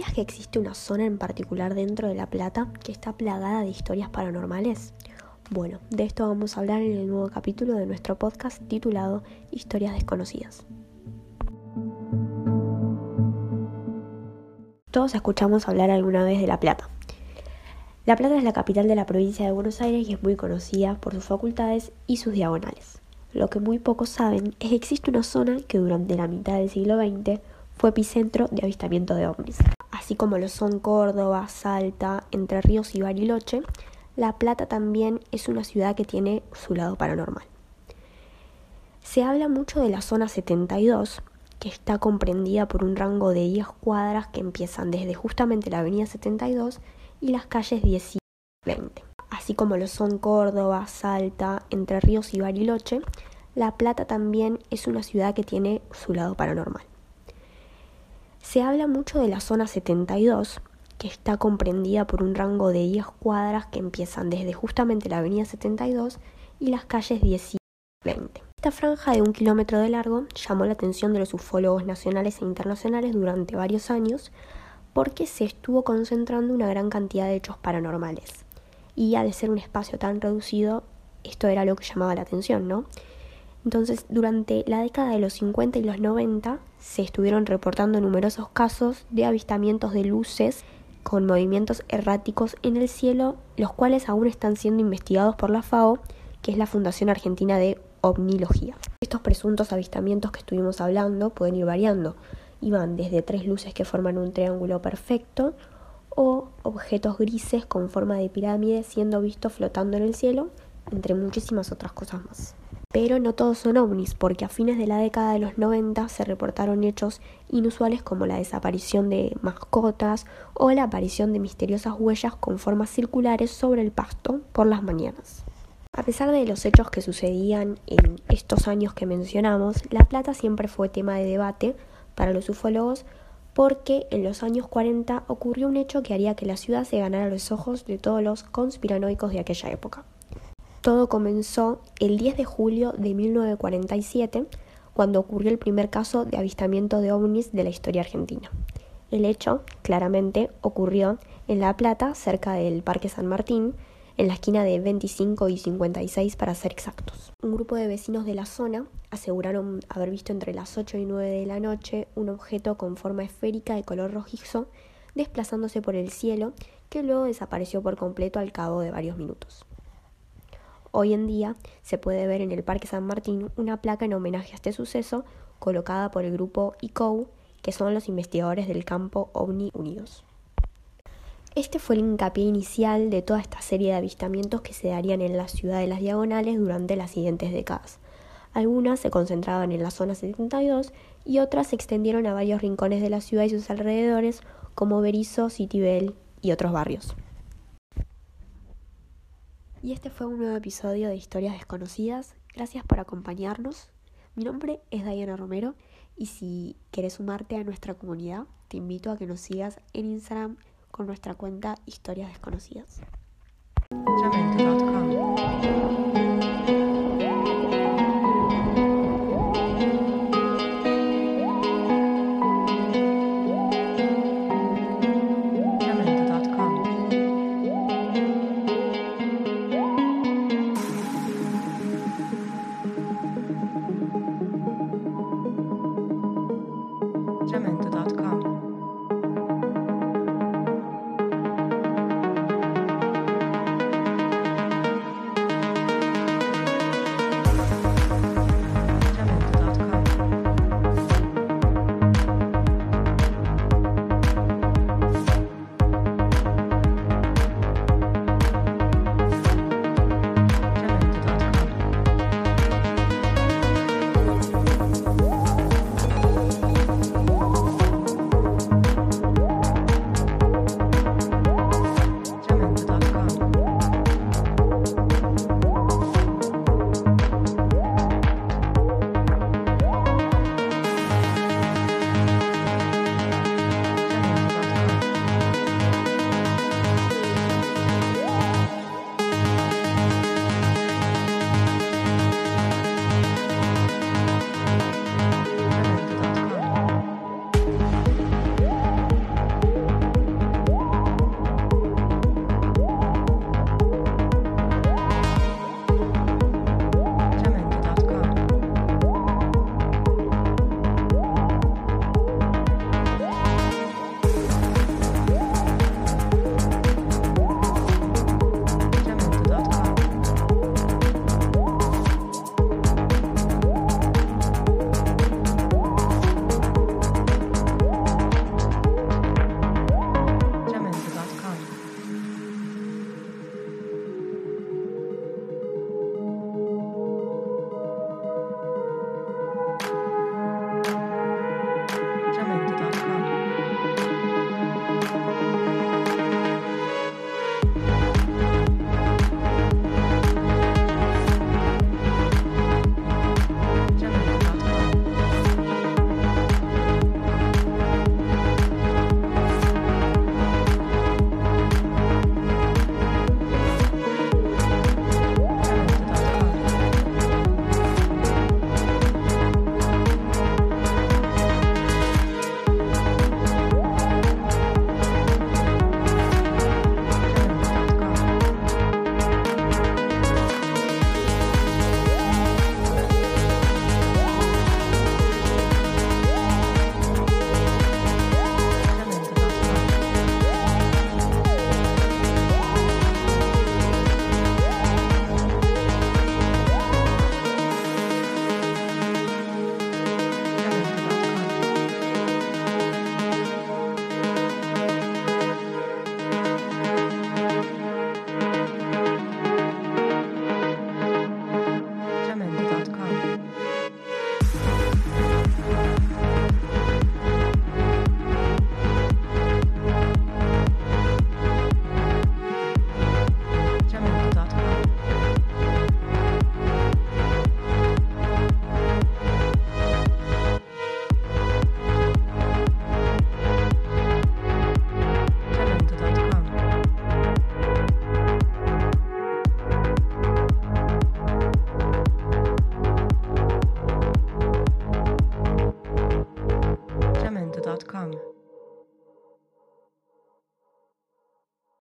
¿Sabías que existe una zona en particular dentro de La Plata que está plagada de historias paranormales? Bueno, de esto vamos a hablar en el nuevo capítulo de nuestro podcast titulado Historias desconocidas. Todos escuchamos hablar alguna vez de La Plata. La Plata es la capital de la provincia de Buenos Aires y es muy conocida por sus facultades y sus diagonales. Lo que muy pocos saben es que existe una zona que durante la mitad del siglo XX fue epicentro de avistamiento de ovnis. Así como lo son Córdoba, Salta, Entre Ríos y Bariloche, La Plata también es una ciudad que tiene su lado paranormal. Se habla mucho de la zona 72, que está comprendida por un rango de 10 cuadras que empiezan desde justamente la avenida 72 y las calles 10 y 20. Así como lo son Córdoba, Salta, Entre Ríos y Bariloche, La Plata también es una ciudad que tiene su lado paranormal. Se habla mucho de la zona 72, que está comprendida por un rango de 10 cuadras que empiezan desde justamente la avenida 72 y las calles 10 y 20. Esta franja de un kilómetro de largo llamó la atención de los ufólogos nacionales e internacionales durante varios años porque se estuvo concentrando una gran cantidad de hechos paranormales. Y al ser un espacio tan reducido, esto era lo que llamaba la atención, ¿no? Entonces, durante la década de los 50 y los 90 se estuvieron reportando numerosos casos de avistamientos de luces con movimientos erráticos en el cielo, los cuales aún están siendo investigados por la FAO, que es la Fundación Argentina de Omnilogía. Estos presuntos avistamientos que estuvimos hablando pueden ir variando y van desde tres luces que forman un triángulo perfecto o objetos grises con forma de pirámide siendo vistos flotando en el cielo, entre muchísimas otras cosas más. Pero no todos son ovnis, porque a fines de la década de los 90 se reportaron hechos inusuales como la desaparición de mascotas o la aparición de misteriosas huellas con formas circulares sobre el pasto por las mañanas. A pesar de los hechos que sucedían en estos años que mencionamos, La Plata siempre fue tema de debate para los ufólogos porque en los años 40 ocurrió un hecho que haría que la ciudad se ganara los ojos de todos los conspiranoicos de aquella época. Todo comenzó el 10 de julio de 1947, cuando ocurrió el primer caso de avistamiento de ovnis de la historia argentina. El hecho, claramente, ocurrió en La Plata, cerca del Parque San Martín, en la esquina de 25 y 56 para ser exactos. Un grupo de vecinos de la zona aseguraron haber visto entre las 8 y 9 de la noche un objeto con forma esférica de color rojizo desplazándose por el cielo que luego desapareció por completo al cabo de varios minutos. Hoy en día se puede ver en el Parque San Martín una placa en homenaje a este suceso colocada por el grupo ICOU, que son los investigadores del campo OVNI Unidos. Este fue el hincapié inicial de toda esta serie de avistamientos que se darían en la ciudad de las Diagonales durante las siguientes décadas. Algunas se concentraban en la zona 72 y otras se extendieron a varios rincones de la ciudad y sus alrededores, como Berizo, Citibel y otros barrios. Y este fue un nuevo episodio de Historias Desconocidas. Gracias por acompañarnos. Mi nombre es Diana Romero y si quieres sumarte a nuestra comunidad, te invito a que nos sigas en Instagram con nuestra cuenta Historias Desconocidas.